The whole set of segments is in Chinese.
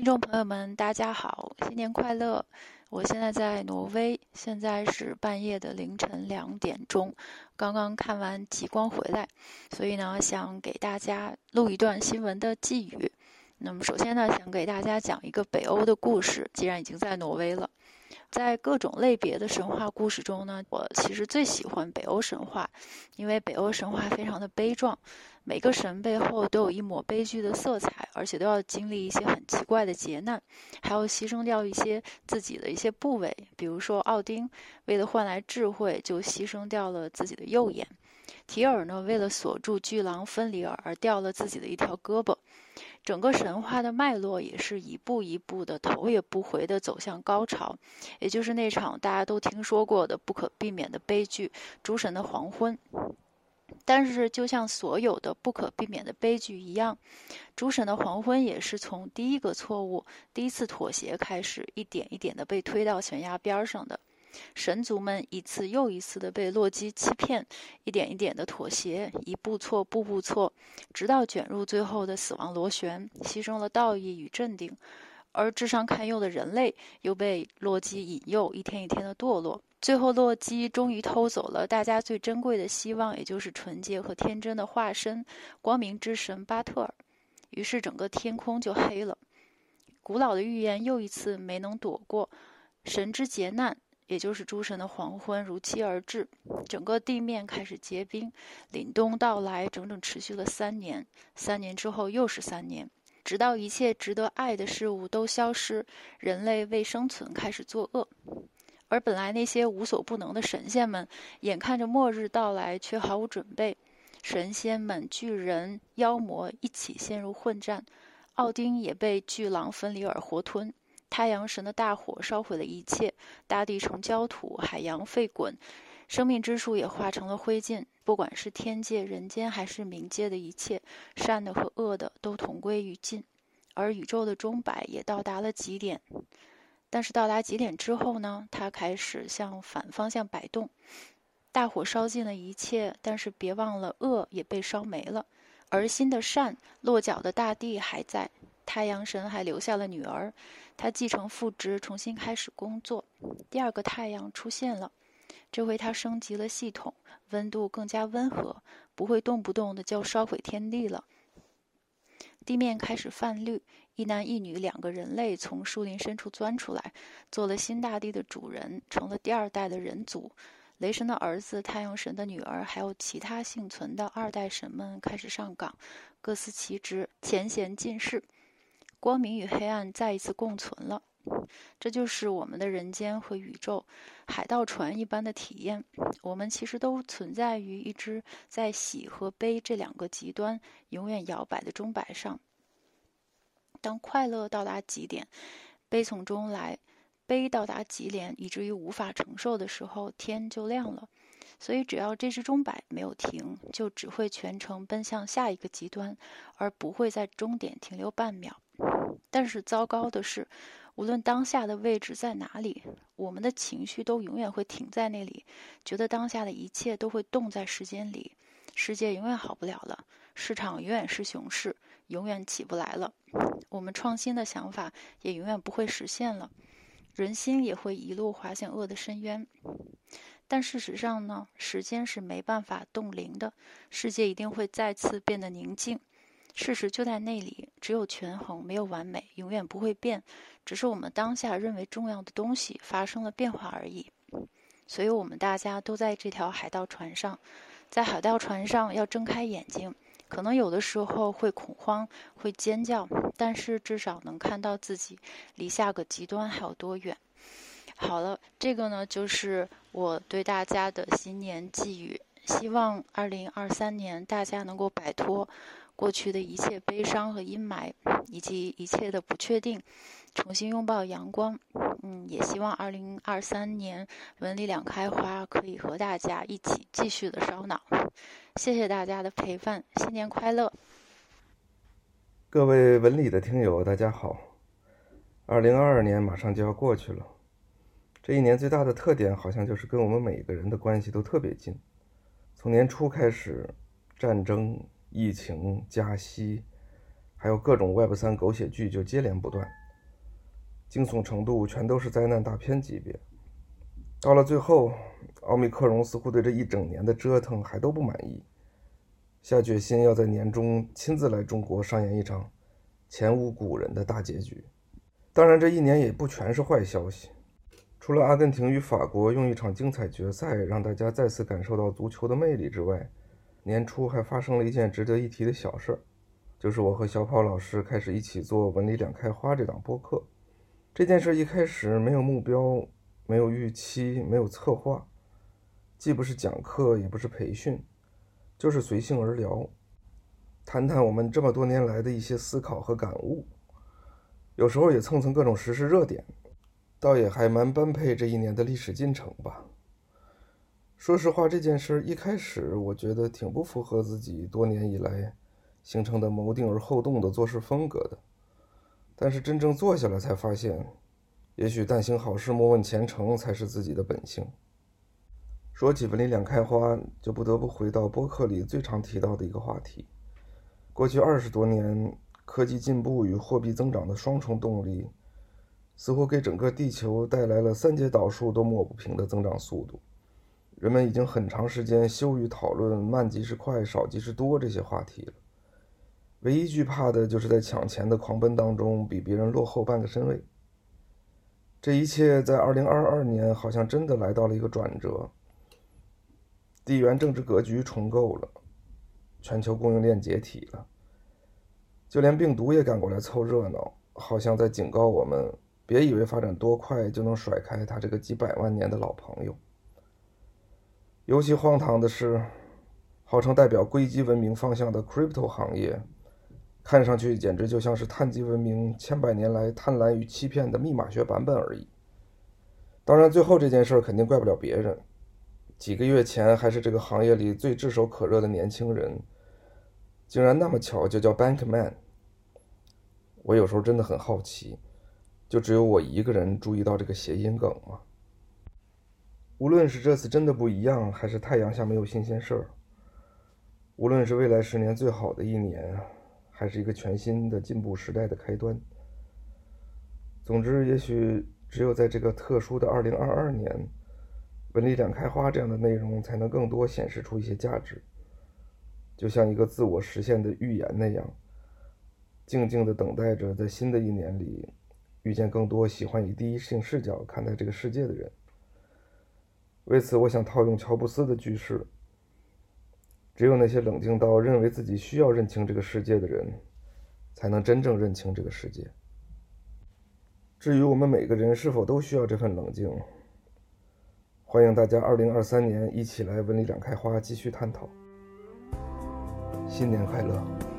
听众朋友们，大家好，新年快乐！我现在在挪威，现在是半夜的凌晨两点钟，刚刚看完极光回来，所以呢，想给大家录一段新闻的寄语。那么，首先呢，想给大家讲一个北欧的故事。既然已经在挪威了。在各种类别的神话故事中呢，我其实最喜欢北欧神话，因为北欧神话非常的悲壮，每个神背后都有一抹悲剧的色彩，而且都要经历一些很奇怪的劫难，还要牺牲掉一些自己的一些部位，比如说奥丁为了换来智慧，就牺牲掉了自己的右眼。提尔呢，为了锁住巨狼芬里尔而掉了自己的一条胳膊，整个神话的脉络也是一步一步的头也不回的走向高潮，也就是那场大家都听说过的不可避免的悲剧——诸神的黄昏。但是，就像所有的不可避免的悲剧一样，诸神的黄昏也是从第一个错误、第一次妥协开始，一点一点的被推到悬崖边上的。神族们一次又一次地被洛基欺骗，一点一点的妥协，一步错步步错，直到卷入最后的死亡螺旋，牺牲了道义与镇定。而智商堪忧的人类又被洛基引诱，一天一天的堕落。最后，洛基终于偷走了大家最珍贵的希望，也就是纯洁和天真的化身——光明之神巴特尔。于是，整个天空就黑了。古老的预言又一次没能躲过神之劫难。也就是诸神的黄昏如期而至，整个地面开始结冰，凛冬到来，整整持续了三年。三年之后又是三年，直到一切值得爱的事物都消失，人类为生存开始作恶。而本来那些无所不能的神仙们，眼看着末日到来，却毫无准备。神仙们、巨人、妖魔一起陷入混战，奥丁也被巨狼芬里尔活吞。太阳神的大火烧毁了一切，大地成焦土，海洋沸滚，生命之树也化成了灰烬。不管是天界、人间还是冥界的一切，善的和恶的都同归于尽。而宇宙的钟摆也到达了极点，但是到达极点之后呢，它开始向反方向摆动。大火烧尽了一切，但是别忘了，恶也被烧没了，而新的善落脚的大地还在。太阳神还留下了女儿，他继承父职，重新开始工作。第二个太阳出现了，这回他升级了系统，温度更加温和，不会动不动的就烧毁天地了。地面开始泛绿，一男一女两个人类从树林深处钻出来，做了新大地的主人，成了第二代的人族。雷神的儿子、太阳神的女儿，还有其他幸存的二代神们开始上岗，各司其职，前贤尽释。光明与黑暗再一次共存了，这就是我们的人间和宇宙海盗船一般的体验。我们其实都存在于一只在喜和悲这两个极端永远摇摆的钟摆上。当快乐到达极点，悲从中来；悲到达极点，以至于无法承受的时候，天就亮了。所以，只要这只钟摆没有停，就只会全程奔向下一个极端，而不会在终点停留半秒。但是糟糕的是，无论当下的位置在哪里，我们的情绪都永远会停在那里，觉得当下的一切都会冻在时间里，世界永远好不了了，市场永远是熊市，永远起不来了，我们创新的想法也永远不会实现了，人心也会一路滑向恶的深渊。但事实上呢，时间是没办法冻龄的，世界一定会再次变得宁静。事实就在那里，只有权衡，没有完美，永远不会变。只是我们当下认为重要的东西发生了变化而已。所以，我们大家都在这条海盗船上，在海盗船上要睁开眼睛。可能有的时候会恐慌，会尖叫，但是至少能看到自己离下个极端还有多远。好了，这个呢，就是我对大家的新年寄语。希望2023年大家能够摆脱。过去的一切悲伤和阴霾，以及一切的不确定，重新拥抱阳光。嗯，也希望二零二三年文理两开花，可以和大家一起继续的烧脑。谢谢大家的陪伴，新年快乐！各位文理的听友，大家好。二零二二年马上就要过去了，这一年最大的特点好像就是跟我们每个人的关系都特别近。从年初开始，战争。疫情、加息，还有各种 Web 三狗血剧就接连不断，惊悚程度全都是灾难大片级别。到了最后，奥密克戎似乎对这一整年的折腾还都不满意，下决心要在年中亲自来中国上演一场前无古人的大结局。当然，这一年也不全是坏消息。除了阿根廷与法国用一场精彩决赛让大家再次感受到足球的魅力之外，年初还发生了一件值得一提的小事儿，就是我和小跑老师开始一起做《文理两开花》这档播客。这件事一开始没有目标，没有预期，没有策划，既不是讲课，也不是培训，就是随性而聊，谈谈我们这么多年来的一些思考和感悟，有时候也蹭蹭各种时事热点，倒也还蛮般配这一年的历史进程吧。说实话，这件事一开始我觉得挺不符合自己多年以来形成的谋定而后动的做事风格的。但是真正做下来才发现，也许但行好事，莫问前程才是自己的本性。说起文理两开花，就不得不回到播客里最常提到的一个话题：过去二十多年，科技进步与货币增长的双重动力，似乎给整个地球带来了三节导数都抹不平的增长速度。人们已经很长时间羞于讨论慢即是快，少即是多这些话题了。唯一惧怕的就是在抢钱的狂奔当中比别人落后半个身位。这一切在二零二二年好像真的来到了一个转折。地缘政治格局重构了，全球供应链解体了，就连病毒也赶过来凑热闹，好像在警告我们：别以为发展多快就能甩开他这个几百万年的老朋友。尤其荒唐的是，号称代表硅基文明方向的 crypto 行业，看上去简直就像是碳基文明千百年来贪婪与欺骗的密码学版本而已。当然，最后这件事肯定怪不了别人。几个月前还是这个行业里最炙手可热的年轻人，竟然那么巧就叫 Bankman。我有时候真的很好奇，就只有我一个人注意到这个谐音梗吗？无论是这次真的不一样，还是太阳下没有新鲜事儿；无论是未来十年最好的一年，还是一个全新的进步时代的开端。总之，也许只有在这个特殊的二零二二年，文理两开花这样的内容才能更多显示出一些价值，就像一个自我实现的预言那样，静静地等待着在新的一年里遇见更多喜欢以第一性视角看待这个世界的人。为此，我想套用乔布斯的句式：只有那些冷静到认为自己需要认清这个世界的人，才能真正认清这个世界。至于我们每个人是否都需要这份冷静，欢迎大家二零二三年一起来文理展开花继续探讨。新年快乐！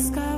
sky.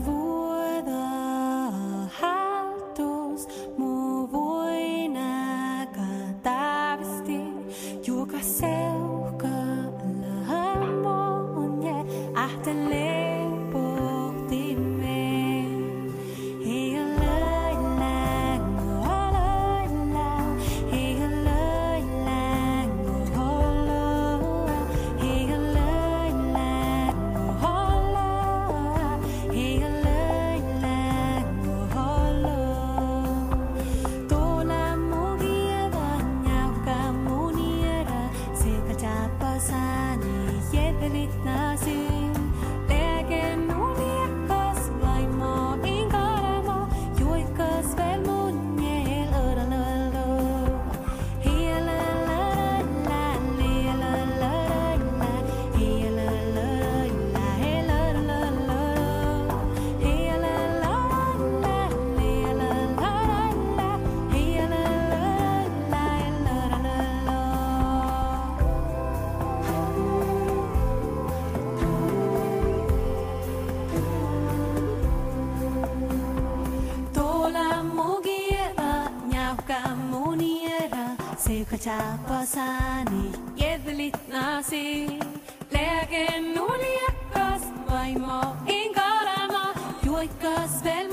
tapasani jedlit nasi. Lägen uljekkas vaimo inkarama, juokkas velma.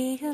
here